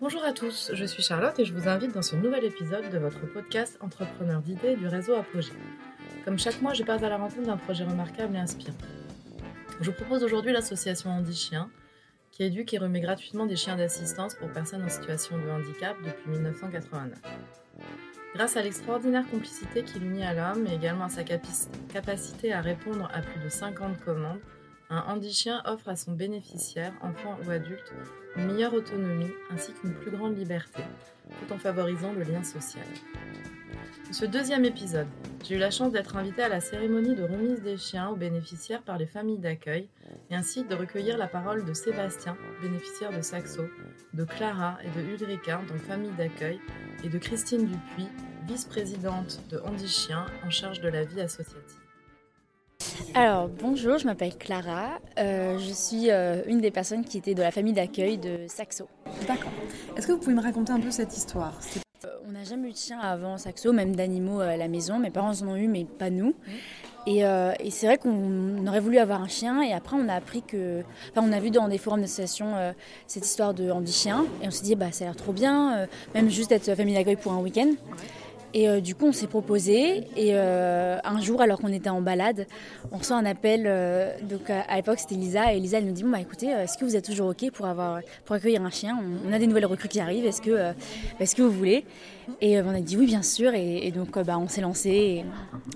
Bonjour à tous, je suis Charlotte et je vous invite dans ce nouvel épisode de votre podcast Entrepreneur d'idées du réseau Apogée. Comme chaque mois, je pars à la rencontre d'un projet remarquable et inspirant. Je vous propose aujourd'hui l'association Andy Chien, qui éduque et remet gratuitement des chiens d'assistance pour personnes en situation de handicap depuis 1989. Grâce à l'extraordinaire complicité qui l'unit à l'homme et également à sa capacité à répondre à plus de 50 commandes, un handichien offre à son bénéficiaire, enfant ou adulte, une meilleure autonomie ainsi qu'une plus grande liberté, tout en favorisant le lien social. Dans ce deuxième épisode, j'ai eu la chance d'être invitée à la cérémonie de remise des chiens aux bénéficiaires par les familles d'accueil et ainsi de recueillir la parole de Sébastien, bénéficiaire de Saxo, de Clara et de Ulrika, donc famille d'accueil, et de Christine Dupuis, vice-présidente de Handi Chien en charge de la vie associative. Alors bonjour, je m'appelle Clara, euh, je suis euh, une des personnes qui était de la famille d'accueil de Saxo. D'accord. Est-ce que vous pouvez me raconter un peu cette histoire? Euh, On n'a jamais eu de chien avant Saxo, même d'animaux à la maison. Mes parents en ont eu, mais pas nous. Et, c'est vrai qu'on aurait voulu avoir un chien et après on a appris que, enfin on a vu dans des forums d'association cette histoire de handi chien et on s'est dit bah ça a l'air trop bien, même juste être famille d'accueil pour un week-end. Et euh, du coup, on s'est proposé. Et euh, un jour, alors qu'on était en balade, on reçoit un appel. Euh, donc à, l'époque, c'était Lisa. Et Lisa, elle nous dit bon, bah, écoutez, est-ce que vous êtes toujours OK pour, avoir, pour accueillir un chien? On, a des nouvelles recrues qui arrivent. Est-ce que, est que vous voulez? Et on a dit oui, bien sûr. Et, donc, bah, on s'est lancé.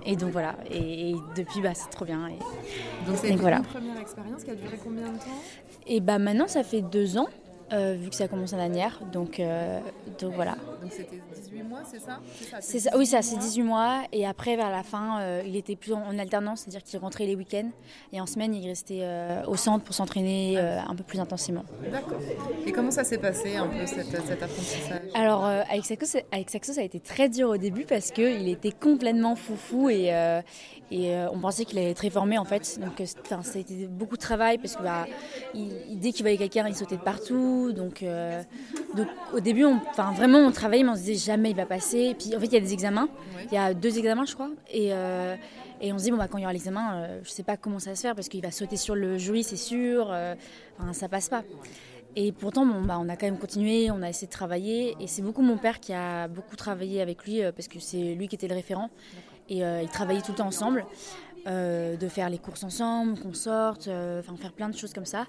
Et, donc, voilà. Et, depuis, bah, c'est trop bien. donc, c'est une voilà. première expérience qui a duré combien de temps? Et bah, maintenant, ça fait deux ans. Euh, vu que ça commence à l'année. Donc, euh, donc voilà. Donc c'était 18 mois, c'est ça, Oui, ça, c'est 18 mois. Et après, vers la fin, euh, il était plus en, alternance, c'est-à-dire qu'il rentrait les week-ends. Et en semaine, il restait au centre pour s'entraîner un peu plus intensément. D'accord. Et comment ça s'est passé un peu cet, apprentissage? Alors, avec Saxo, avec Saxo, ça a été très dur au début parce qu'il était complètement foufou et, et on pensait qu'il allait être très formé en fait. Donc, ça a été beaucoup de travail parce que bah, dès qu'il voyait quelqu'un, il sautait de partout. Donc, euh, donc au début, on, vraiment, on travaillait, mais on se disait jamais il va passer. Et puis en fait, il y a des examens. Il y a deux examens, je crois. Et, euh, et on se dit, bon, bah, quand il y aura l'examen, euh, je sais pas comment ça va se faire parce qu'il va sauter sur le jury, c'est sûr. enfin, ça passe pas. Et pourtant, bon, bah, on a quand même continué, on a essayé de travailler. Et c'est beaucoup mon père qui a beaucoup travaillé avec lui parce que c'est lui qui était le référent. Et ils travaillaient tout le temps ensemble. de faire les courses ensemble, qu'on sorte, enfin faire plein de choses comme ça.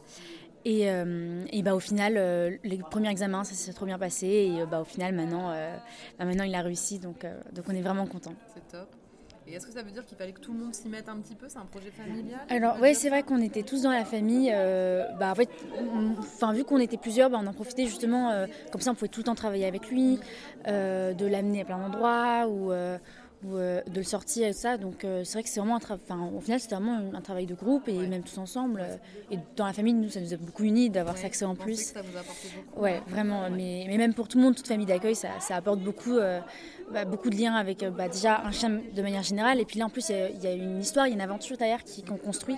Et, euh, et, bah, au final, euh, les premiers examens, ça s'est trop bien passé. Et euh, bah, au final, maintenant, bah, maintenant il a réussi. Donc, donc on est vraiment content. C'est top. Et est-ce que ça veut dire qu'il fallait que tout le monde s'y mette un petit peu? C'est un projet familial Alors oui, c'est vrai qu'on était tous dans la famille. bah, en fait, enfin, vu qu'on était plusieurs, bah, on en profitait justement. comme ça, on pouvait tout le temps travailler avec lui, de l'amener à plein d'endroits. Ou, ou euh, de le sortir et ça. Donc euh, c'est vrai que c'est vraiment un travail. Enfin, au final, c'était vraiment un travail de groupe et même tous ensemble. Euh, et dans la famille, nous, ça nous a beaucoup unis d'avoir ouais, ça en plus. Que ça vous a apporté beaucoup. Ouais, vraiment. Mais, mais, même pour tout le monde, toute famille d'accueil, ça, ça, apporte beaucoup, bah, beaucoup de liens avec bah, déjà un chien de manière générale. Et puis là, en plus, il y, a une histoire, il y a une aventure derrière qu'on construit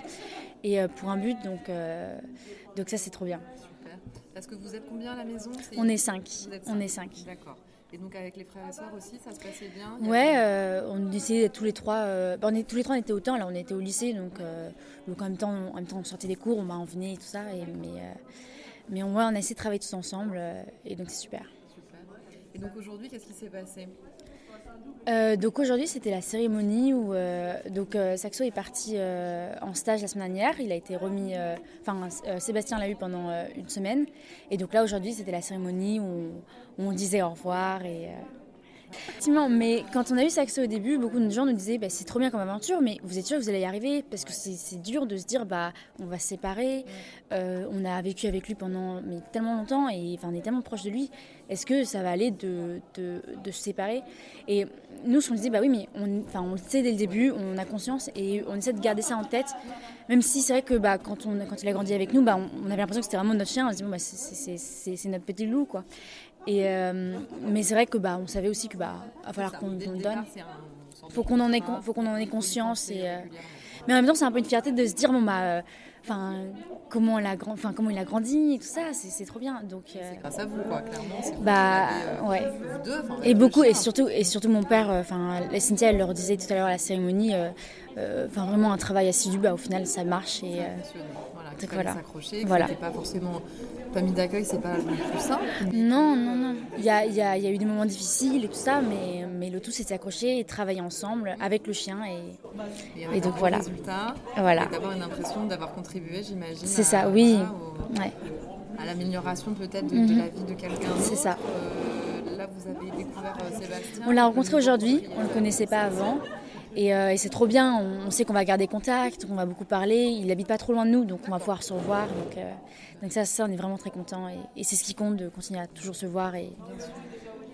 et pour un but. Donc, donc ça, c'est trop bien. Super. Est-ce que vous êtes combien à la maison? On est cinq. On est cinq. D'accord. Et donc avec les frères et sœurs aussi, ça se passait bien? Ouais, euh, on essayait tous les trois. Euh, bah, on est, tous les trois, on était au temps. Là, on était au lycée, donc, euh, donc en même temps, en même temps, on sortait des cours, on, en venait et tout ça. Et, mais mais on, ouais, on a essayé de travailler tous ensemble, et donc c'est super. Super. Et donc aujourd'hui, qu'est-ce qui s'est passé? Euh, donc aujourd'hui c'était la cérémonie où euh, donc euh, Saxo est parti en stage la semaine dernière. Il a été remis, enfin Sébastien l'a eu pendant une semaine et donc là aujourd'hui c'était la cérémonie où on, disait au revoir et Effectivement, mais quand on a eu Saxo au début, beaucoup de gens nous disaient bah, c'est trop bien comme aventure, mais vous êtes sûr que vous allez y arriver? Parce que c'est dur de se dire bah on va se séparer. on a vécu avec lui pendant tellement longtemps et enfin, on est tellement proche de lui. Est-ce que ça va aller de, se séparer? Et nous, on disait, bah oui, mais on, on le sait dès le début, on a conscience et on essaie de garder ça en tête. Même si c'est vrai que bah, quand, on, il a grandi avec nous, bah, on, avait l'impression que c'était vraiment notre chien. On se dit, c'est notre petit loup, quoi. Et, euh, mais c'est vrai que bah, on savait aussi que bah, va falloir qu'on le donne. Faut qu'on en ait, faut qu'on en ait conscience. Et, euh, mais en même temps, c'est un peu une fierté de se dire, bon, bah. Euh, comment elle a grand, enfin comment il a grandi et tout ça c'est trop bien donc c'est grâce à vous quoi clairement bah ouais vous deux, et beaucoup et surtout et surtout mon père enfin Cynthia elle leur disait tout à l'heure à la cérémonie enfin vraiment un travail assidu bah au final ça marche et qu'il fallait s'accrocher, voilà. pas forcément famille d'accueil, c'est pas le plus simple. Non, non, non. Il y a, y, a, y a, eu des moments difficiles et tout ça, mais, mais le tout c'est s'accrocher et travailler ensemble avec le chien et, et, donc voilà. Résultat, voilà. D'avoir une impression d'avoir contribué, j'imagine. C'est ça, oui. ouais. À l'amélioration peut-être de, de, la vie de quelqu'un. C'est ça. Euh, là, vous avez découvert euh, Sébastien. On l'a rencontré aujourd'hui. On ne le connaissait pas avant. Euh, et, c'est trop bien, on, sait qu'on va garder contact, qu'on va beaucoup parler. Il n'habite pas trop loin de nous, donc on va pouvoir se revoir. Donc, euh, donc ça, ça, on est vraiment très content. Et, c'est ce qui compte de continuer à toujours se voir. Et,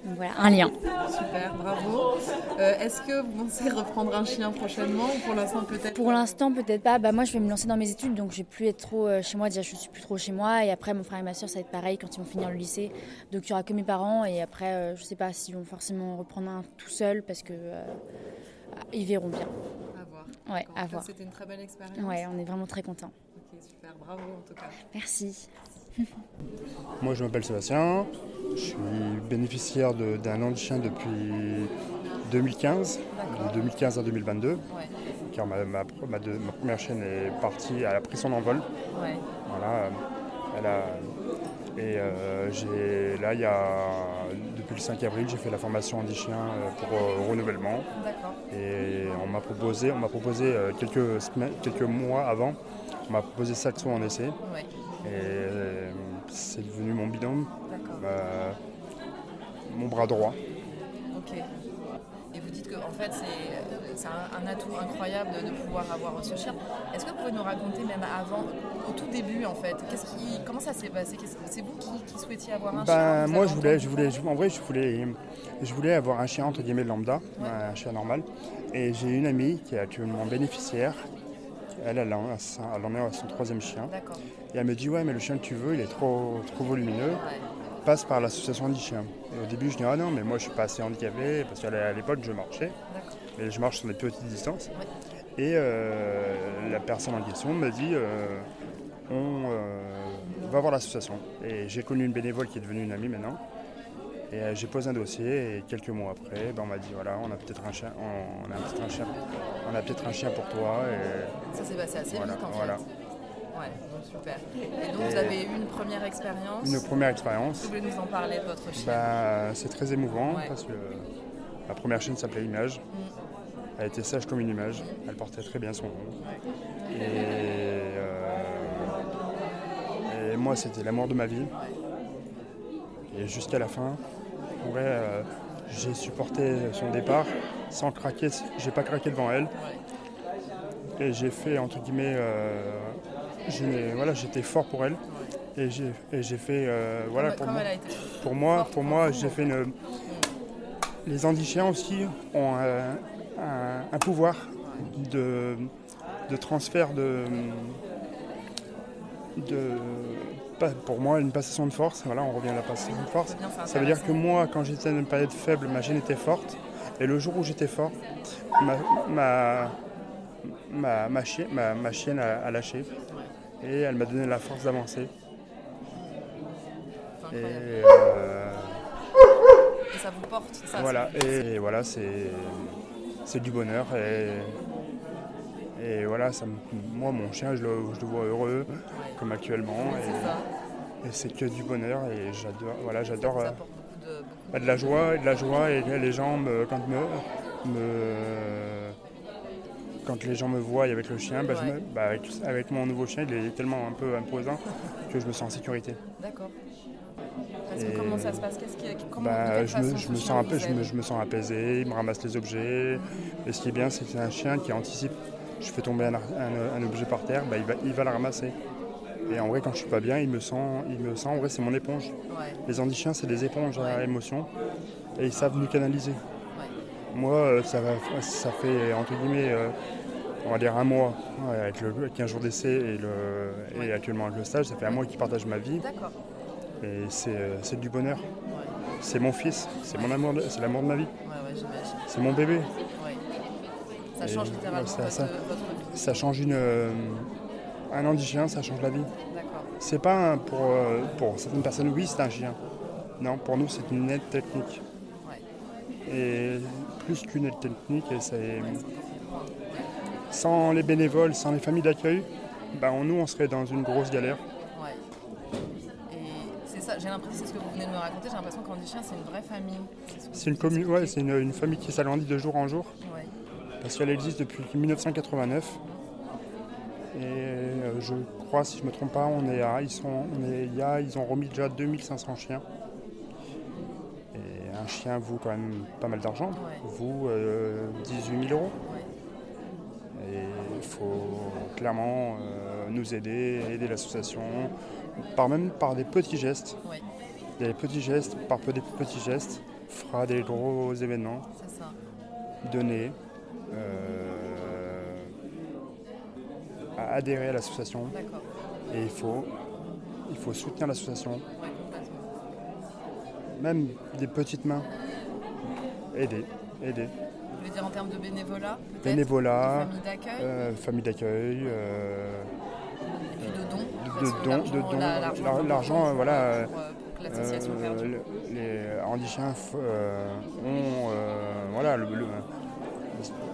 donc voilà, un lien. Super, bravo. Euh, est-ce que vous pensez reprendre un chien prochainement ou pour l'instant peut-être Pour l'instant peut-être pas. Bah, moi je vais me lancer dans mes études donc je vais plus être trop chez moi. Déjà je suis plus trop chez moi et après mon frère et ma soeur ça va être pareil quand ils vont finir le lycée. Donc il y aura que mes parents et après je sais pas s'ils vont forcément reprendre un tout seul parce que ils verront bien. À voir. Ouais, à voir. C'était une très belle expérience. Ouais, on est vraiment très contents. Ok, super, bravo en tout cas. Merci. Moi, je m'appelle Sébastien. Je suis bénéficiaire d'un an de chien depuis 2015, de 2015 à 2022. Ouais. Car ma, ma, ma, première chienne est partie, elle a pris son envol. Ouais. Voilà, elle a, et euh, là, il y a, depuis le 5 avril, j'ai fait la formation handi-chien euh, pour euh, renouvellement. Et on m'a proposé, on m'a proposé quelques, semaines, quelques mois avant, on m'a proposé Saxo en essai. Et c'est devenu mon binôme, mon bras droit. Dites que en fait c'est un, atout incroyable de, pouvoir avoir ce chien. Est-ce que vous pouvez nous raconter même avant, au tout début en fait, qui, comment ça s'est passé? C'est vous qui, souhaitiez avoir un ben, chien Moi je voulais, je voulais, en vrai je voulais, je voulais avoir un chien entre guillemets lambda, un chien normal. Et j'ai une amie qui est actuellement bénéficiaire. Elle, elle, en, elle en est à son troisième chien. Et elle me dit ouais mais le chien que tu veux il est trop, trop volumineux passe par l'association des chiens. Et au début, je dis ah non, mais moi je suis pas assez handicapé parce qu'à l'époque je marchais, et je marche sur des petites distances. Et euh, la personne en question me dit euh, on euh, va voir l'association. Et j'ai connu une bénévole qui est devenue une amie maintenant. Et j'ai posé un dossier et quelques mois après, ben, on m'a dit voilà, on a peut-être un chien, on, a peut-être un chien, on a peut-être un chien pour toi. Et ça s'est passé assez vite en fait. Ouais, donc super. Et donc vous avez eu une première expérience Une première expérience. Vous voulez nous en parler de votre chien bah, C'est très émouvant parce que la première chienne s'appelait Image. Mm. Elle était sage comme une image. Elle portait très bien son nom. Euh, et, moi, c'était l'amour de ma vie. Et jusqu'à la fin, vrai, euh, j'ai supporté son départ sans craquer. J'ai pas craqué devant elle. Et j'ai fait, entre guillemets, euh, voilà, j'étais fort pour elle. Et j'ai fait, euh, voilà, pour moi, pour moi, pour moi, j'ai fait une. Les handichiens aussi ont un, pouvoir de, de, transfert de, de, pour moi, une passation de force. Voilà, on revient à la passation de force. Ça veut dire que moi, quand j'étais dans une période faible, ma gêne était forte. Et le jour où j'étais fort, ma, ma, ma, ma, chienne, ma, chienne a lâché et elle m'a donné la force d'avancer. Et, euh, et, ça vous porte, ça Voilà, et, voilà, c'est, du bonheur. Et, et voilà, ça, moi, mon chien, je le, je le vois heureux, comme actuellement. et, c'est que du bonheur et j'adore, voilà, j'adore euh, de, de, la joie, de la joie et les gens me, quand me, me quand les gens me voient avec le chien, bah, bah, avec, mon nouveau chien, il est tellement un peu imposant que je me sens en sécurité. D'accord. comment ça se passe? Bah, je, me, je, me sens peu, je, me, je me, sens apaisé, il me ramasse les objets. Et ce qui est bien, c'est que c'est un chien qui anticipe. Je fais tomber un, un, objet par terre, il, va, il va le ramasser. Et en vrai, quand je suis pas bien, il me sent, il me sent en vrai, c'est mon éponge. Les handichiens, c'est des éponges à émotion et ils savent nous canaliser. Moi, euh, ça, va, ça fait entre guillemets euh, on va dire un mois avec le 15 jours d'essai et, le, et actuellement avec le stage, ça fait un mois qu'il partage ma vie. Et c'est du bonheur. C'est mon fils, c'est mon amour, c'est l'amour de ma vie. c'est mon bébé. Ça change littéralement ça, ça, ça, change une, euh, un an chien, ça change la vie. C'est pas pour, euh, pour certaines personnes, oui, c'est un chien. Non, pour nous, c'est une aide technique. Et plus qu'une aide technique, et c'est sans les bénévoles, sans les familles d'accueil, bah, Nous, on serait dans une grosse galère. Ouais. Et c'est ça, j'ai l'impression, c'est ce que vous venez de me raconter, j'ai l'impression qu'Andy Chien, c'est une vraie famille. C'est une, commune, ouais, c'est une, une, famille qui s'agrandit de jour en jour. Ouais. Parce qu'elle existe depuis 1989. Et euh, je crois, si je ne me trompe pas, on est à, ils, sont, on est, a, ils ont remis déjà 2500 chiens. Et un chien vaut quand même pas mal d'argent, Ouais. vaut euh, 18 000 euros. Il faut clairement euh, nous aider, aider l'association, par même par des petits gestes. Ouais. Des petits gestes, par peu- des petits gestes, fera des gros événements, donner, euh, à adhérer à l'association. D'accord. Et il faut, il faut soutenir l'association, Ouais, complètement. même des petites mains. Aider, aider. Vous voulez dire en termes de bénévolat Bénévolat, De famille d'accueil euh, famille d'accueil, euh, de dons l'argent- voilà, les handichiens euh, ont voilà, le, le-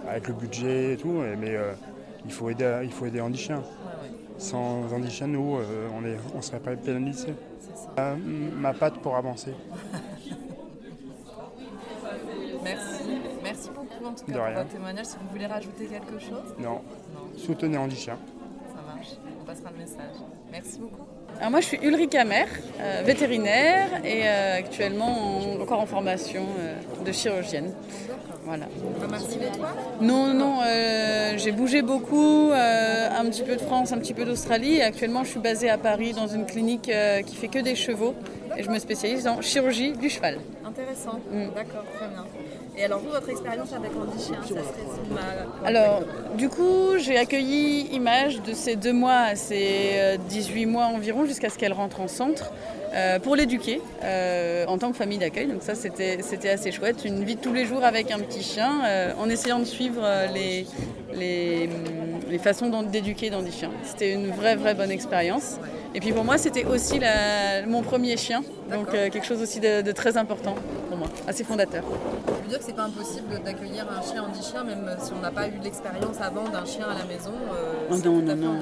avec le budget et tout, mais il faut aider, il faut aider handichiens. Ouais, ouais, Sans handichiens, nous, euh, on ne on serait pas pénalisés. Euh, ma patte pour avancer. Merci. Merci beaucoup en tout cas De pour rien. votre témoignage. Si vous voulez rajouter quelque chose, Non, non, soutenez handichiens. ça marche. On passera le message. Merci beaucoup. Alors moi je suis Ulrike Hammer, euh, vétérinaire et euh, actuellement en- encore en formation euh, de chirurgienne. Voilà. Non, non, euh, j'ai bougé beaucoup, euh, un petit peu de France, un petit peu d'Australie actuellement je suis basée à Paris dans une clinique euh, qui fait que des chevaux et je me spécialise en chirurgie du cheval. Intéressant. Mm. D'accord, très bien. Et alors vous, votre expérience avec Andy Chien, ça se résume à quoi Alors, du coup, j'ai accueilli Image de ses deux mois à ses euh, 18 mois environ jusqu'à ce qu'elle rentre en centre euh, pour l'éduquer euh, en tant que famille d'accueil. Donc ça, c'était assez chouette. Une vie de tous les jours avec un petit chien euh, en essayant de suivre les, les, hum, les façons d'éduquer dans des chiens. C'était une vraie, vraie bonne expérience. Et puis pour moi, c'était aussi la- mon premier chien. Donc quelque chose aussi de, de très important pour moi, assez fondateur. Je veux dire que c'est pas impossible d'accueillir un chien Andy Chien, même si on n'a pas eu l'expérience avant d'un chien à la maison. Oh non, non, non.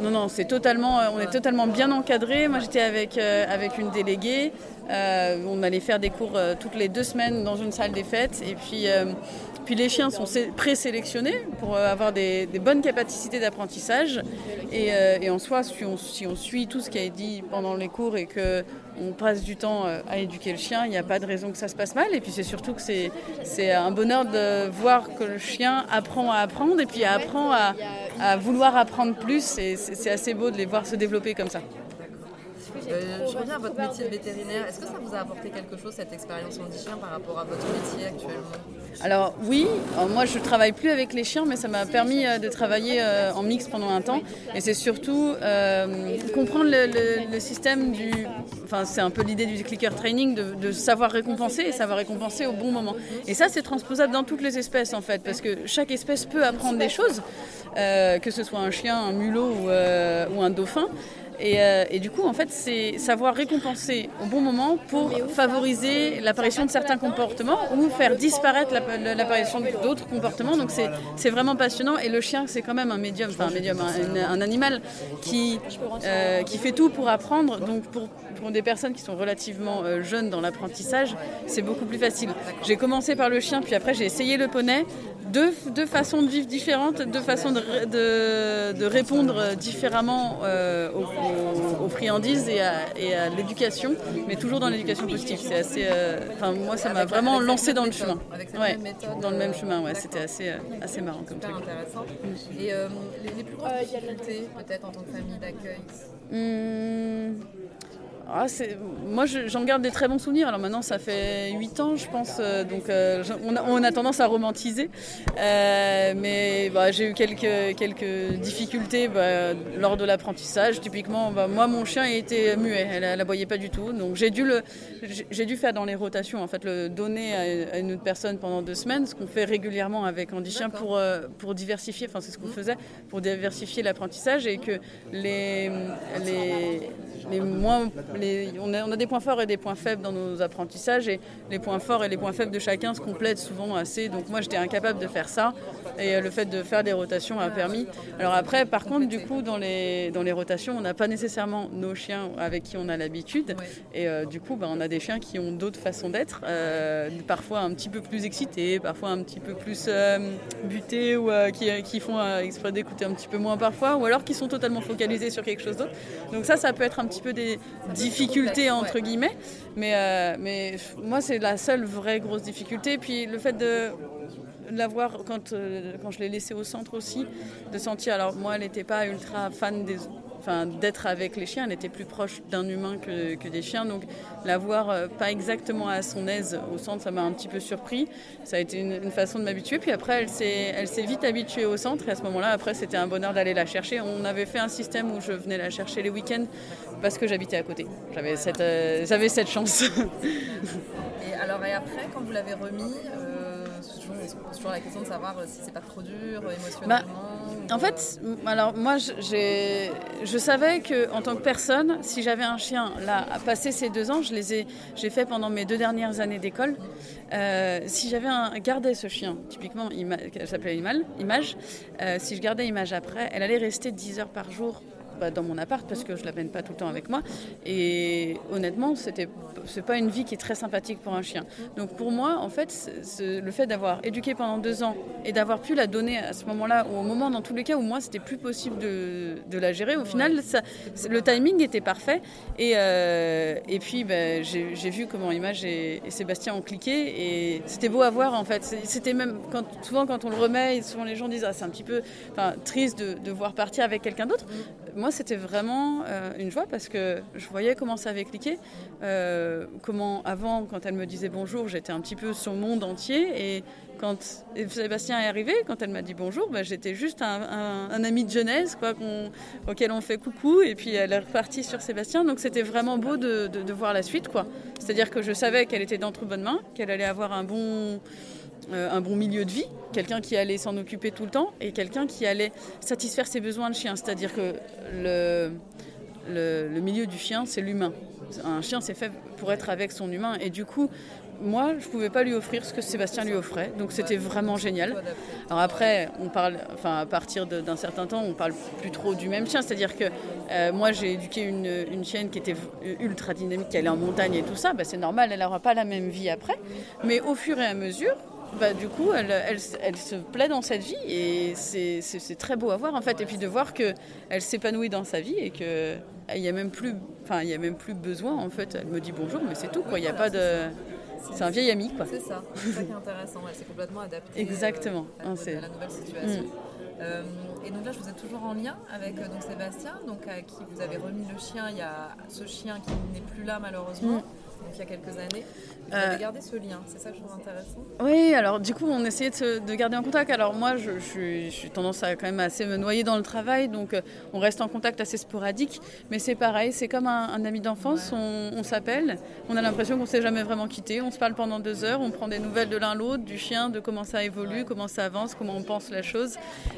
Non, non, c'est totalement, on est totalement bien encadré. Moi, j'étais avec, euh, avec une déléguée. Euh, on allait faire des cours euh, toutes les deux semaines dans une salle des fêtes. Et puis, euh, puis les chiens sont sé- présélectionnés pour avoir des, bonnes capacités d'apprentissage. Et, en soi, si on, suit tout ce qui été dit pendant les cours et que on passe du temps à éduquer le chien, il n'y a pas de raison que ça se passe mal. Et puis c'est surtout que c'est un bonheur de voir que le chien apprend à apprendre et puis apprend à, vouloir apprendre plus. Et c'est assez beau de les voir se développer comme ça. Euh, je reviens à votre métier de vétérinaire. Est-ce que ça vous a apporté quelque chose, cette expérience Andy Chien, par rapport à votre métier actuellement? Alors oui, alors moi je travaille plus avec les chiens, mais ça m'a permis euh, de travailler euh, en mix pendant un temps. Et c'est surtout euh, comprendre le, le- le système du... Enfin c'est un peu l'idée du clicker training, de, de savoir récompenser et savoir récompenser au bon moment. Et ça c'est transposable dans toutes les espèces en fait, parce que chaque espèce peut apprendre des choses, euh, que ce soit un chien, un mulot ou, euh, ou un dauphin. Et, euh, et du coup, en fait, c'est savoir récompenser au bon moment pour favoriser l'apparition de certains comportements ou faire disparaître l'app- l'apparition d'autres comportements. Donc c'est vraiment passionnant. Et le chien, c'est quand même un médium, enfin un médium, un, un animal qui, euh, qui fait tout pour apprendre. Donc pour, pour des personnes qui sont relativement euh, jeunes dans l'apprentissage, c'est beaucoup plus facile. J'ai commencé par le chien, puis après j'ai essayé le poney. Deux, deux façons de vivre différentes, deux façons de, de, de répondre différemment euh, aux, aux- aux friandises et à, et à l'éducation, mais toujours dans l'éducation positive. C'est assez, euh, enfin moi ça m'a vraiment lancé dans le chemin. avec cette Ouais, même méthode, dans le même euh, chemin, ouais. C'était assez, assez marrant comme Super truc. intéressant. Et euh, les, les plus grosses difficultés, peut-être en tant que famille d'accueil? Hum, ah, moi, je- j'en garde des très bons souvenirs. Alors maintenant, ça fait 8 ans, je pense, euh, donc euh, on, a, on a tendance à romantiser. Euh, mais bah, j'ai eu quelques, quelques difficultés bah, lors de l'apprentissage. Typiquement, bah, moi, mon chien était muet, elle aboyait pas du tout. Donc j'ai dû, le, j'ai- dû faire dans les rotations, en fait, le donner à, une autre personne pendant deux semaines, ce qu'on fait régulièrement avec Andy Chien pour, pour diversifier, enfin c'est ce qu'on faisait, pour diversifier l'apprentissage et que les, les, les moins, les, on, a, on, a, des points forts et des points faibles dans nos apprentissages et les points forts et les points faibles de chacun se complètent souvent assez. Donc moi j'étais incapable de faire ça et le fait de faire des rotations a permis. Alors après, par contre, du coup, dans les, dans les rotations, on n'a pas nécessairement nos chiens avec qui on a l'habitude et euh, du coup, bah, on a des chiens qui ont d'autres façons d'être, euh, parfois un petit peu plus excités, parfois un petit peu plus euh, butés ou qui, qui, font exprès d'écouter un petit peu moins parfois ou alors qui sont totalement focalisés sur quelque chose d'autre. Donc ça, ça peut être un petit peu des difficultés entre guillemets, mais, mais moi, c'est la seule vraie grosse difficulté. Puis le fait de l'avoir quand, euh, quand je l'ai laissé au centre aussi, de sentir. Alors moi, elle n'était pas ultra fan des, d'être avec les chiens, elle était plus proche d'un humain que, des chiens, donc la voir euh, pas exactement à son aise au centre, ça m'a un petit peu surpris. Ça a été une, façon de m'habituer. Puis après, elle s'est, vite habituée au centre et à ce moment-là, après, c'était un bonheur d'aller la chercher. On avait fait un système où je venais la chercher les week-ends parce que j'habitais à côté. J'avais cette, euh, chance. et alors, et après, quand vous l'avez remis, c'est toujours la question de savoir si c'est pas trop dur bah, émotionnellement. en fait, alors moi, je savais que en tant que personne, si j'avais un chien là, à passer ces deux ans, je les ai, j'ai fait pendant mes deux dernières années d'école. Euh, si j'avais gardé ce chien, typiquement, il s'appelait Image, euh, si je gardais Image après, elle allait rester 10 heures par jour bah, dans mon appart parce que je ne l'amène pas tout le temps avec moi. Et honnêtement, c'était c'est pas une vie qui est très sympathique pour un chien. Donc pour moi, en fait, le fait d'avoir éduqué pendant deux ans et d'avoir pu la donner à ce moment-là, ou au moment dans tous les cas où moi c'était plus possible de, de, la gérer, au final, ça, le timing était parfait. Et, euh, et puis ben, j'ai vu comment Image et, Sébastien ont cliqué et c'était beau à voir en fait. C'était même quand, souvent quand on le remet, souvent les gens disent ah, c'est un petit peu triste de, de voir partir avec quelqu'un d'autre moi, c'était vraiment euh, une joie parce que je voyais comment ça avait cliqué. Euh, comment, avant, quand elle me disait bonjour, j'étais un petit peu le monde entier. Et quand Sébastien est arrivé, quand elle m'a dit bonjour, bah, j'étais juste un, ami de jeunesse quoi, auquel on fait coucou. Et puis elle est repartie sur Sébastien. Donc c'était vraiment beau de, voir la suite. C'est-à-dire que je savais qu'elle était d'entre bonnes mains, qu'elle allait avoir un bon un bon milieu de vie, quelqu'un qui allait s'en occuper tout le temps et quelqu'un qui allait satisfaire ses besoins de chien. C'est-à-dire que le, le, milieu du chien, c'est l'humain. Un chien, c'est fait pour être avec son humain. Et du coup, moi, je ne pouvais pas lui offrir ce que Sébastien lui offrait. Donc c'était vraiment génial. Alors après, on parle, enfin, à partir d'un certain temps, on parle plus trop du même chien. C'est-à-dire que euh, moi, j'ai éduqué une, une, chienne qui était ultra dynamique, qui allait en montagne et tout ça. Ben, c'est normal, elle n'aura pas la même vie après. Mais au fur et à mesure, bah, du coup, elle, elle, elle, se plaît dans cette vie et c'est très beau à voir en fait. Et puis de voir qu'elle s'épanouit dans sa vie et qu'il n'y a, même plus, enfin, il y a même plus besoin en fait. Elle me dit bonjour, mais c'est tout quoi. Il n'y a pas de. C'est un vieil ami quoi. C'est ça, c'est ça qui est intéressant. Elle s'est complètement adaptée Exactement. Euh, à, la nouvelle situation. Mm. Euh, et donc là, je vous êtes toujours en lien avec euh, donc Sébastien, donc à qui vous avez remis le chien. Il y a ce chien qui n'est plus là malheureusement. Mm il y a quelques années. Vous avez euh, gardé ce lien, c'est ça que je trouve intéressant Oui, alors du coup, on essayait de, garder en contact. Alors moi, je, suis, tendance à quand même assez me noyer dans le travail, donc euh, on reste en contact assez sporadique. Mais c'est pareil, c'est comme un, ami d'enfance, on, s'appelle, on a l'impression qu'on s'est jamais vraiment quitté, on se parle pendant deux heures, on prend des nouvelles de l'un l'autre, du chien, de comment ça évolue, comment ça avance, comment on pense la chose.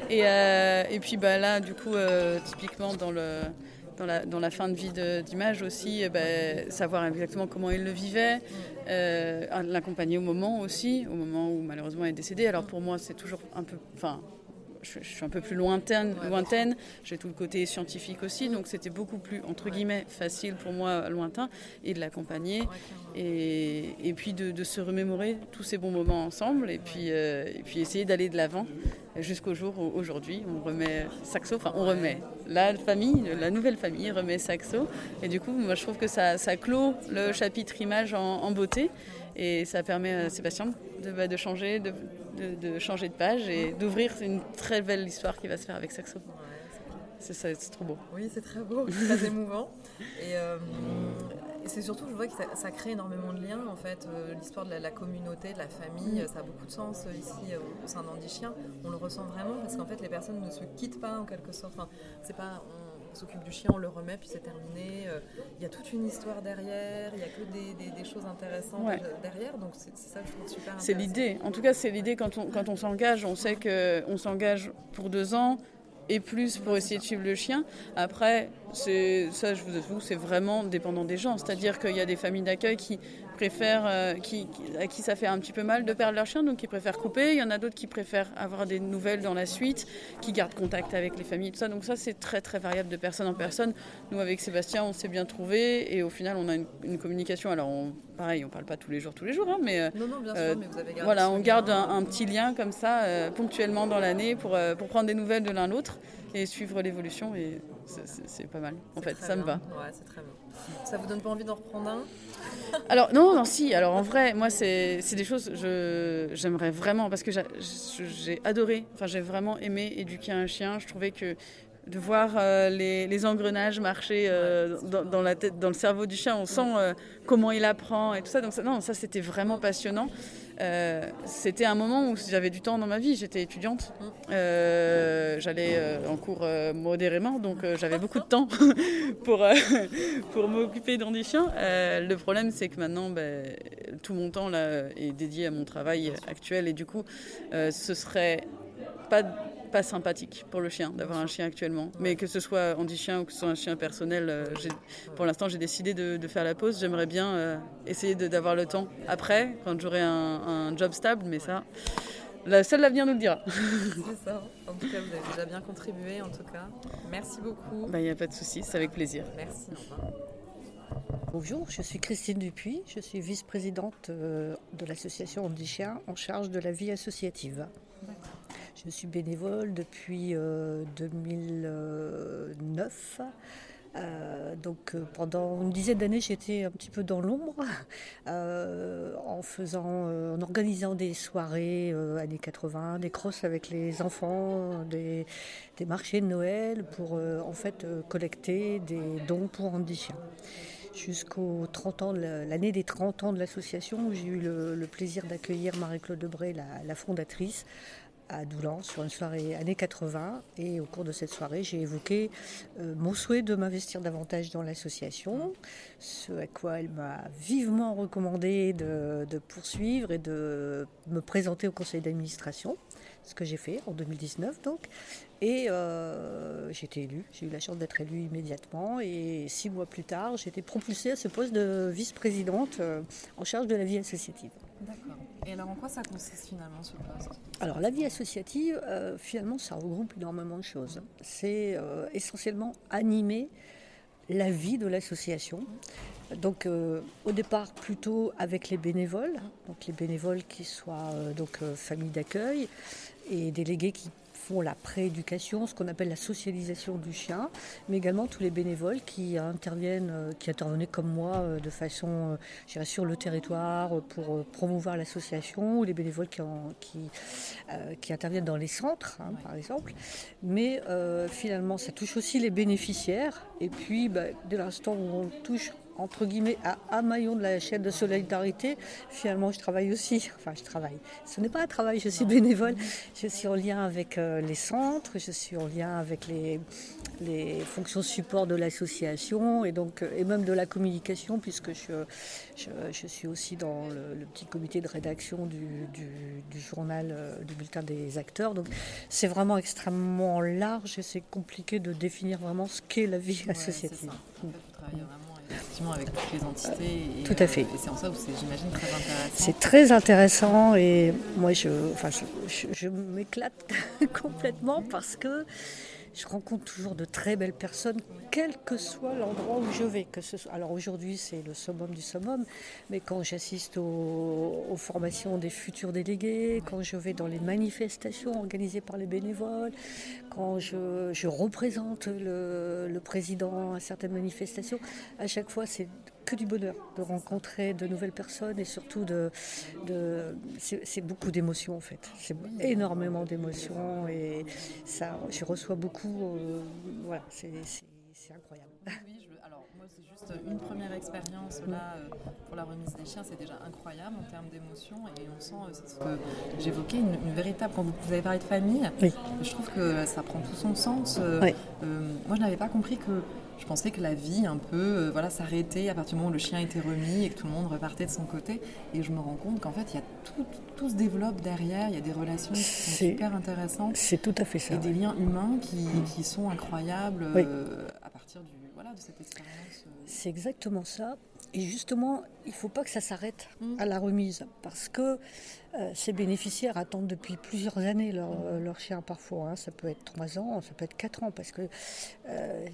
Et, euh, et puis bah, là, du coup, typiquement dans le dans la, fin de vie d'image aussi, eh ben, savoir exactement comment il le vivait, euh, l'accompagner au moment aussi, au moment où malheureusement il est décédé. Alors pour moi, c'est toujours un peu, je, suis un peu plus lointaine, lointaine. j'ai tout le côté scientifique aussi, donc c'était beaucoup plus, entre guillemets, facile pour moi, lointain, et de l'accompagner, et, et, puis de, se remémorer tous ces bons moments ensemble, et puis, euh, et puis essayer d'aller de l'avant jusqu'au jour où aujourd'hui on remet Saxo, enfin on remet la famille, la nouvelle famille remet Saxo, et du coup moi je trouve que ça, ça clôt le chapitre image en, beauté, et ça permet à Sébastien de, bah, de changer, de, de, changer de page et d'ouvrir une très belle histoire qui va se faire avec Saxo. c'est ça, c'est trop beau. Oui, c'est très beau, très émouvant. Euh, et, c'est surtout, je vois que ça, crée énormément de liens, en fait. Euh, l'histoire de la, communauté, de la famille, ça a beaucoup de sens euh, ici au sein d'Andy On le ressent vraiment parce qu'en fait, les personnes ne se quittent pas en quelque sorte. Enfin, c'est pas on s'occupe du chien, on le remet, puis c'est terminé. Euh, il y a toute une histoire derrière, il n'y a que des, choses intéressantes derrière, donc c'est ça que je trouve super C'est l'idée, en tout cas c'est l'idée quand on, quand on s'engage, on sait qu'on s'engage pour deux ans, et plus pour essayer de suivre le chien. Après, ça, je vous avoue, c'est vraiment dépendant des gens. C'est-à-dire qu'il y a des familles d'accueil qui préfèrent, euh, qui, à qui ça fait un petit peu mal de perdre leur chien, donc qui préfèrent couper. Il y en a d'autres qui préfèrent avoir des nouvelles dans la suite, qui gardent contact avec les familles, tout ça. Donc ça, c'est très très variable de personne en personne. Nous, avec Sébastien, on s'est bien trouvé et au final, on a une, communication. Alors, on, pareil, on parle pas tous les jours, tous les jours, hein, mais, euh, non, non, bien sûr, euh, mais vous avez voilà, on garde un, petit lien comme ça ponctuellement dans l'année pour, pour prendre des nouvelles de l'un l'autre et suivre l'évolution. Et c'est pas mal. En fait, ça me va. Ouais, c'est très bien. Ça vous donne pas envie d'en reprendre un? Alors non, non, si. Alors en vrai, moi, c'est des choses je j'aimerais vraiment parce que j'ai adoré. Enfin, j'ai vraiment aimé éduquer un chien. Je trouvais que de voir euh, les, les, engrenages marcher euh, dans, la tête, dans le cerveau du chien, on sent euh, comment il apprend et tout ça. Donc ça, non, ça c'était vraiment passionnant. C'était un moment où j'avais du temps dans ma vie. J'étais étudiante, j'allais en cours modérément, donc j'avais beaucoup de temps pour pour m'occuper dans des chiens. le problème, c'est que maintenant, ben, tout mon temps là est dédié à mon travail actuel et du coup, ce serait pas pas sympathique pour le chien d'avoir un chien actuellement. Mais que ce soit handi-chien ou que ce soit un chien personnel, euh, pour l'instant j'ai décidé de, faire la pause. J'aimerais bien euh, essayer d'avoir le temps après, quand j'aurai un, job stable, mais ça, la, seule l'avenir nous le dira. C'est ça. En tout cas, vous avez déjà bien contribué, en tout cas. Merci beaucoup. Il n'y a pas de souci, c'est avec plaisir. Merci. Bonjour, je suis Christine Dupuis, je suis vice-présidente euh, de l'association Handi-Chien en charge de la vie associative. Je suis bénévole depuis 2009. Euh, euh, donc pendant une dizaine d'années, j'étais un petit peu dans l'ombre en faisant, en organisant des soirées années 80, des crosses avec les enfants, des, marchés de Noël pour en fait collecter des dons pour Andy jusqu'aux 30 ans, l'année des 30 ans de l'association, où j'ai eu le, plaisir d'accueillir Marie-Claude Debré, la, fondatrice, à Doulan sur une soirée années 80 et au cours de cette soirée j'ai évoqué euh, mon souhait de m'investir davantage dans l'association, ce à quoi elle m'a vivement recommandé de, poursuivre et de me présenter au conseil d'administration, ce que j'ai fait en 2019 donc. Et euh, j'ai été élue, j'ai eu la chance d'être élue immédiatement et six mois plus tard j'ai été propulsée à ce poste de vice-présidente euh, en charge de la vie associative. D'accord. Et alors en quoi ça consiste finalement ce poste? Alors la vie associative, euh, finalement, ça regroupe énormément de choses. C'est euh, essentiellement animer la vie de l'association. Donc au départ plutôt avec les bénévoles, donc les bénévoles qui soient donc familles d'accueil et délégués qui font la prééducation, ce qu'on appelle la socialisation du chien, mais également tous les bénévoles qui interviennent, euh, qui intervenaient comme moi euh, de façon, euh, sur le territoire pour promouvoir l'association, ou les bénévoles qui, qui, qui, interviennent dans les centres, hein, par exemple. Mais finalement, ça touche aussi les bénéficiaires. Et puis, bah, dès l'instant où on touche entre guillemets, à un maillon de la chaîne de solidarité, finalement, je travaille aussi. Enfin, je travaille. Ce n'est pas un travail, je suis bénévole. Je suis en lien avec euh, les centres, je suis en lien avec les, les fonctions support de l'association et donc euh, et même de la communication, puisque je, je, suis aussi dans le, petit comité de rédaction du, du, journal euh, du bulletin des acteurs. Donc, c'est vraiment extrêmement large et c'est compliqué de définir vraiment ce qu'est la vie associative effectivement avec toutes les entités. Et, Tout à fait. et c'est en ça où c'est, j'imagine, très intéressant. C'est très intéressant et moi, je, enfin, je, je m'éclate complètement parce que je rencontre toujours de très belles personnes, quel que soit l'endroit où je vais. Alors aujourd'hui, c'est le summum du summum, mais quand j'assiste aux, formations des futurs délégués, quand je vais dans les manifestations organisées par les bénévoles, quand je, représente le président à certaines manifestations, à chaque fois, c'est que du bonheur de rencontrer de nouvelles personnes et surtout de, de c'est beaucoup d'émotions en fait. C'est énormément d'émotions et ça, je reçois beaucoup. Euh, voilà, c'est incroyable. Oui, alors moi c'est juste une première expérience là euh, pour la remise des chiens, c'est déjà incroyable en termes d'émotions et on sent, euh, c'est ce que j'évoquais, une, véritable, quand vous, avez parlé de famille, je trouve que ça prend tout son sens. moi je n'avais pas compris que je pensais que la vie un peu euh, voilà, s'arrêtait à partir du moment où le chien était remis et que tout le monde repartait de son côté. Et je me rends compte qu'en fait, il y a tout, tout se développe derrière, il y a des relations qui sont super intéressantes. C'est tout à fait ça. Et des liens humains qui, qui sont incroyables euh, à partir du, voilà, de cette expérience. Euh. C'est exactement ça. Et justement, il ne faut pas que ça s'arrête mm. à la remise, parce que euh, ces bénéficiaires attendent depuis plusieurs années leur, mm. euh, leur chien parfois. Hein. Ça peut être trois ans, ça peut être quatre ans, parce que euh,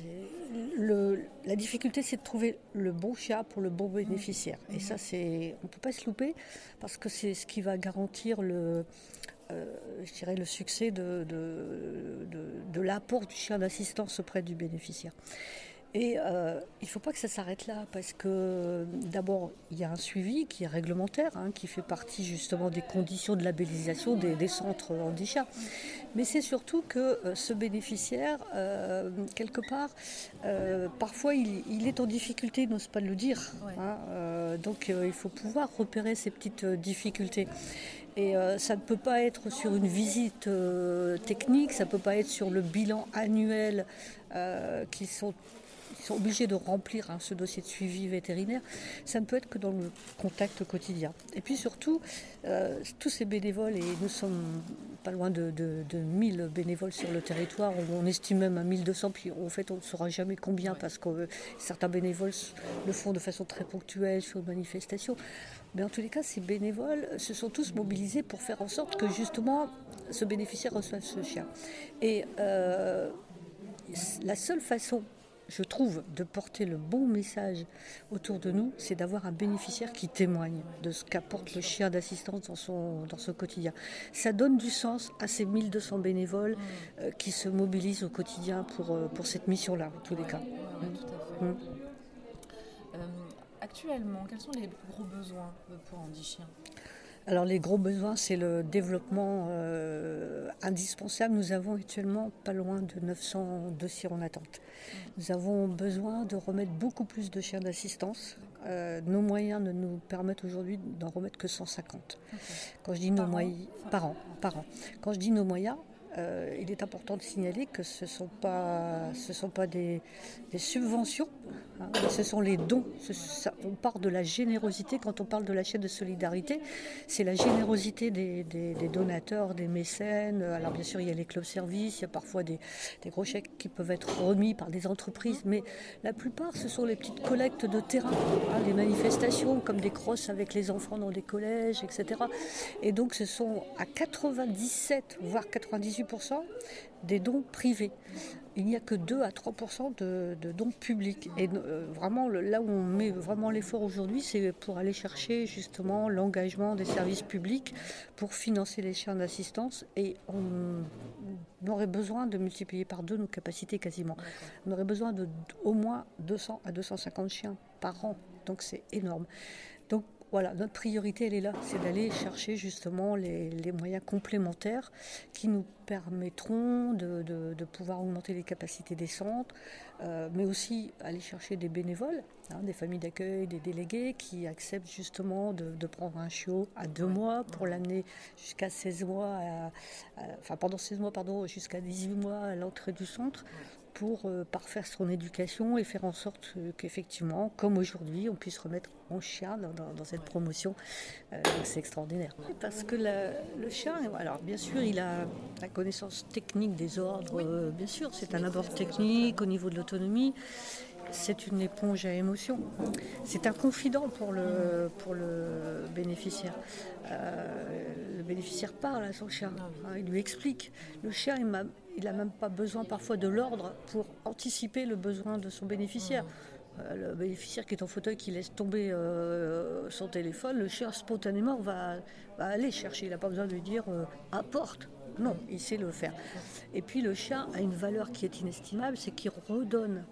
le, la difficulté, c'est de trouver le bon chien pour le bon bénéficiaire. Et ça, c'est, on ne peut pas se louper, parce que c'est ce qui va garantir le, je dirais, le succès de, de, de, de l'apport du chien d'assistance auprès du bénéficiaire. Et euh, il ne faut pas que ça s'arrête là, parce que d'abord, il y a un suivi qui est réglementaire, hein, qui fait partie justement des conditions de labellisation des, des centres handicap. Mais c'est surtout que euh, ce bénéficiaire, euh, quelque part, parfois il, est en difficulté, il n'ose pas le dire. Hein, donc il faut pouvoir repérer ces petites difficultés. Et ça ne peut pas être sur une visite technique, ça ne peut pas être sur le bilan annuel qui sont sont obligés de remplir hein, ce dossier de suivi vétérinaire, ça ne peut être que dans le contact quotidien. Et puis surtout, euh, tous ces bénévoles, et nous sommes pas loin de, de, 1000 bénévoles sur le territoire, on estime même à 1200, puis en fait on ne saura jamais combien, parce que euh, certains bénévoles le font de façon très ponctuelle sur une manifestation. Mais en tous les cas, ces bénévoles se sont tous mobilisés pour faire en sorte que justement ce bénéficiaire reçoive ce chien. Et euh, la seule façon je trouve, de porter le bon message autour de nous, c'est d'avoir un bénéficiaire qui témoigne de ce qu'apporte le chien d'assistance dans son, dans son quotidien. Ça donne du sens à ces 1200 bénévoles mmh. euh, qui se mobilisent au quotidien pour, euh, pour cette mission-là, en tous les cas. Mmh. Euh, actuellement, quels sont les gros besoins pour Andy Chien? Alors les gros besoins, c'est le développement euh, indispensable. Nous avons actuellement pas loin de 900 dossiers en attente. Nous avons besoin de remettre beaucoup plus de chiens d'assistance. Euh, nos moyens ne nous permettent aujourd'hui d'en remettre que 150. Quand je dis nos moyens, par an, par an. Quand je dis nos moyens, euh, il est important de signaler que ce ne sont pas, ce sont pas des, subventions, hein, ce sont les dons. on parle de la générosité quand on parle de la chaîne de solidarité. C'est la générosité des, donateurs, des mécènes. Alors bien sûr, il y a les clubs services, il y a parfois des, gros chèques qui peuvent être remis par des entreprises, mais la plupart, ce sont les petites collectes de terrain, hein, les manifestations comme des crosses avec les enfants dans des collèges, etc. Et donc ce sont à 97, voire 98 des dons privés. Il n'y a que 2 à 3% de, dons publics. Et euh, vraiment, là où on met vraiment l'effort aujourd'hui, c'est pour aller chercher justement l'engagement des services publics pour financer les chiens d'assistance. Et on, aurait besoin de multiplier par deux nos capacités quasiment. On aurait besoin de au moins 200 à 250 chiens par an. Donc c'est énorme. Voilà, notre priorité, elle est là, c'est d'aller chercher justement les, moyens complémentaires qui nous permettront de, pouvoir augmenter les capacités des centres, euh, mais aussi aller chercher des bénévoles, hein, des familles d'accueil, des délégués qui acceptent justement de, prendre un chiot à deux mois pour l'amener jusqu'à 16 mois, enfin pendant 16 mois, pardon, jusqu'à 18 mois à l'entrée du centre pour euh, parfaire son éducation et faire en sorte qu'effectivement, comme aujourd'hui, on puisse remettre en chien dans, cette promotion. Euh, c'est extraordinaire. Parce que le chien, alors bien sûr, il a la connaissance technique des ordres, euh, bien sûr, c'est un abord technique au niveau de l'autonomie c'est une éponge à émotion. C'est un confident pour le, pour le bénéficiaire. le bénéficiaire parle à son chien, hein, il lui explique. Le chien, il il n'a même pas besoin parfois de l'ordre pour anticiper le besoin de son bénéficiaire. Euh, le bénéficiaire qui est en fauteuil, qui laisse tomber euh, son téléphone, le chien spontanément va, aller chercher. Il n'a pas besoin de lui dire euh, apporte. Non, il sait le faire. Et puis le chien a une valeur qui est inestimable, c'est qu'il redonne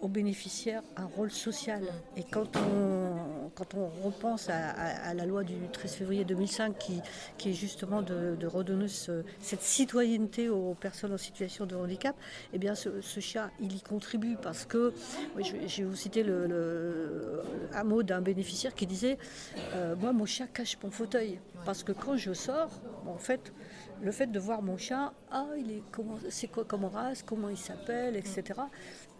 aux bénéficiaires un rôle social. Et quand on, quand on repense à, la loi du 13 février 2005 qui, qui est justement de, redonner cette citoyenneté aux personnes en situation de handicap, eh bien ce, chat, il y contribue parce que, je, vais vous citer le, un mot d'un bénéficiaire qui disait, euh, moi mon chat cache mon fauteuil, parce que quand je sors, en fait, le fait de voir mon chat, ah, il est comment, c'est quoi comme race, comment il s'appelle, etc.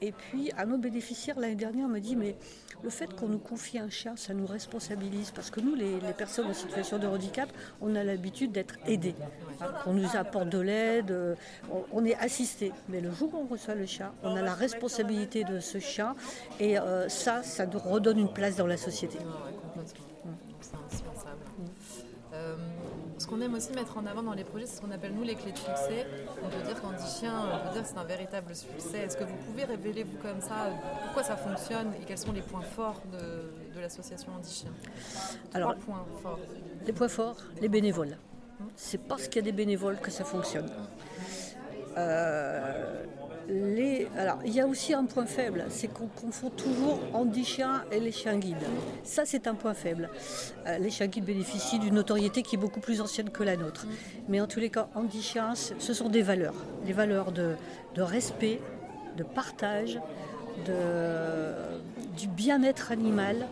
Et puis un autre bénéficiaire l'année dernière me dit, mais le fait qu'on nous confie un chat, ça nous responsabilise parce que nous, les, personnes en situation de handicap, on a l'habitude d'être aidés. On nous apporte de l'aide, on, est assisté. Mais le jour où on reçoit le chat, on a la responsabilité de ce chat et euh, ça, ça nous redonne une place dans la société. Qu'on aime aussi mettre en avant dans les projets, c'est ce qu'on appelle nous les clés de succès. On peut dire qu'Andichien, on peut dire que c'est un véritable succès. Est-ce que vous pouvez révéler, vous comme ça, pourquoi ça fonctionne et quels sont les points forts de, l'association Andichien Alors, points forts. Les points forts, les bénévoles. C'est parce qu'il y a des bénévoles que ça fonctionne. Euh, alors, il y a aussi un point faible, c'est qu'on confond toujours Andy Chien et les chiens guides. Ça, c'est un point faible. Euh, les chiens guides bénéficient d'une notoriété qui est beaucoup plus ancienne que la nôtre. Mais en tous les cas, Andy Chien, ce sont des valeurs. Des valeurs de, respect, de partage, du bien-être animal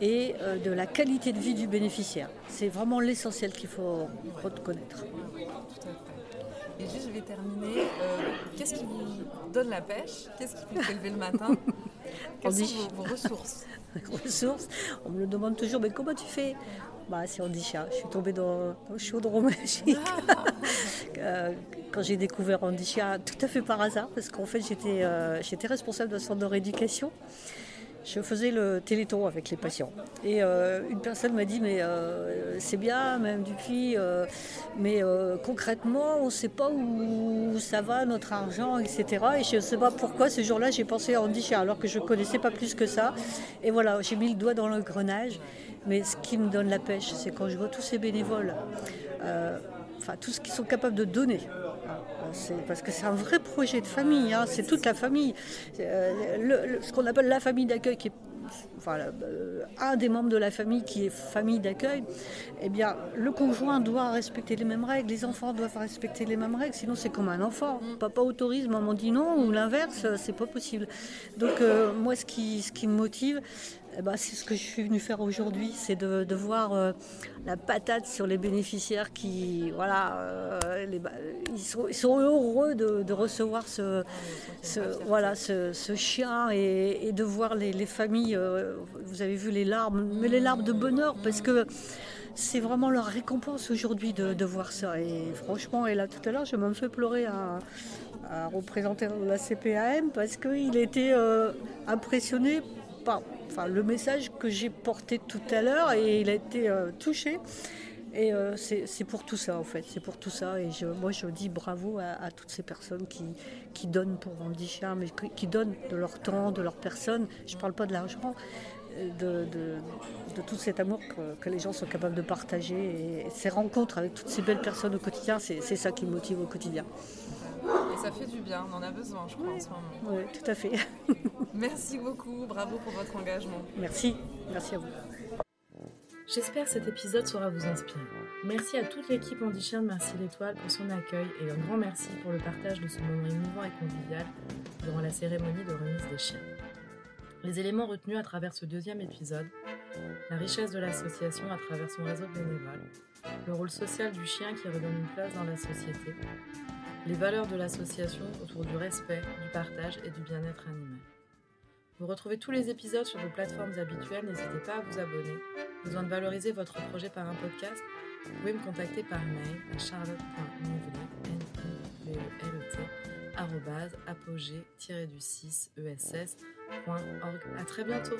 et euh, de la qualité de vie du bénéficiaire. C'est vraiment l'essentiel qu'il faut reconnaître. Et juste, je vais terminer. Euh, qu'est-ce qui vous donne la pêche? Qu'est-ce qui vous fait lever le matin? Quelles sont vos, ressources? Ressources? On me le demande toujours, mais comment tu fais? Bah, c'est Andisha. Je suis tombée dans, le chaudron magique. Ah. Euh, quand j'ai découvert Andisha, tout à fait par hasard, parce qu'en fait, j'étais euh, j'étais responsable d'un centre de rééducation je faisais le téléthon avec les patients. Et euh, une personne m'a dit, mais euh, c'est bien, même depuis, euh, mais concrètement, on ne sait pas où ça va, notre argent, etc. Et je ne sais pas pourquoi ce jour-là, j'ai pensé à Andy alors que je ne connaissais pas plus que ça. Et voilà, j'ai mis le doigt dans le grenage. Mais ce qui me donne la pêche, c'est quand je vois tous ces bénévoles, enfin, tout ce qu'ils sont capables de donner parce que c'est un vrai projet de famille, hein. c'est toute la famille. Euh, ce qu'on appelle la famille d'accueil, qui est enfin, euh, un des membres de la famille qui est famille d'accueil, eh bien, le conjoint doit respecter les mêmes règles, les enfants doivent respecter les mêmes règles, sinon c'est comme un enfant. Papa autorise, maman dit non, ou l'inverse, c'est pas possible. Donc, euh, moi, ce qui, ce qui me motive, eh ben, c'est ce que je suis venue faire aujourd'hui, c'est de, de, voir euh, la patate sur les bénéficiaires qui, voilà, euh, les, ils, sont, ils, sont, heureux de, de recevoir ce, ce voilà, ce, ce, chien et, et, de voir les, les familles. Euh, vous avez vu les larmes, mais les larmes de bonheur parce que c'est vraiment leur récompense aujourd'hui de, voir ça. Et franchement, et là tout à l'heure, je me fais pleurer à, à représenter la CPAM parce qu'il était impressionné par le message que j'ai porté tout à l'heure et il a été euh, touché. Et euh, c'est pour tout ça, en fait. C'est pour tout ça. Et je, moi, je dis bravo à, toutes ces personnes qui, qui donnent pour Andy mais qui, donnent de leur temps, de leur personne. Je ne parle pas de l'argent, de, de, de, tout cet amour que, que, les gens sont capables de partager. Et ces rencontres avec toutes ces belles personnes au quotidien, c'est ça qui me motive au quotidien. Et ça fait du bien, on en a besoin, je crois, en ce moment. Oui, tout à fait. Merci beaucoup, bravo pour votre engagement. Merci, merci à vous. J'espère que cet épisode saura vous inspirer. Merci à toute l'équipe Andichien de Merci l'Étoile pour son accueil et un grand merci pour le partage de ce moment émouvant et convivial durant la cérémonie de remise des chiens. Les éléments retenus à travers ce deuxième épisode, la richesse de l'association à travers son réseau bénévole, le rôle social du chien qui redonne une place dans la société, les valeurs de l'association autour du respect, du partage et du bien-être animal. Vous retrouvez tous les épisodes sur vos plateformes habituelles, n'hésitez pas à vous abonner. Besoin de valoriser votre projet par un podcast? Vous pouvez me contacter par mail à charlotte.nivelet, apogée-du-6 ess.org. À très bientôt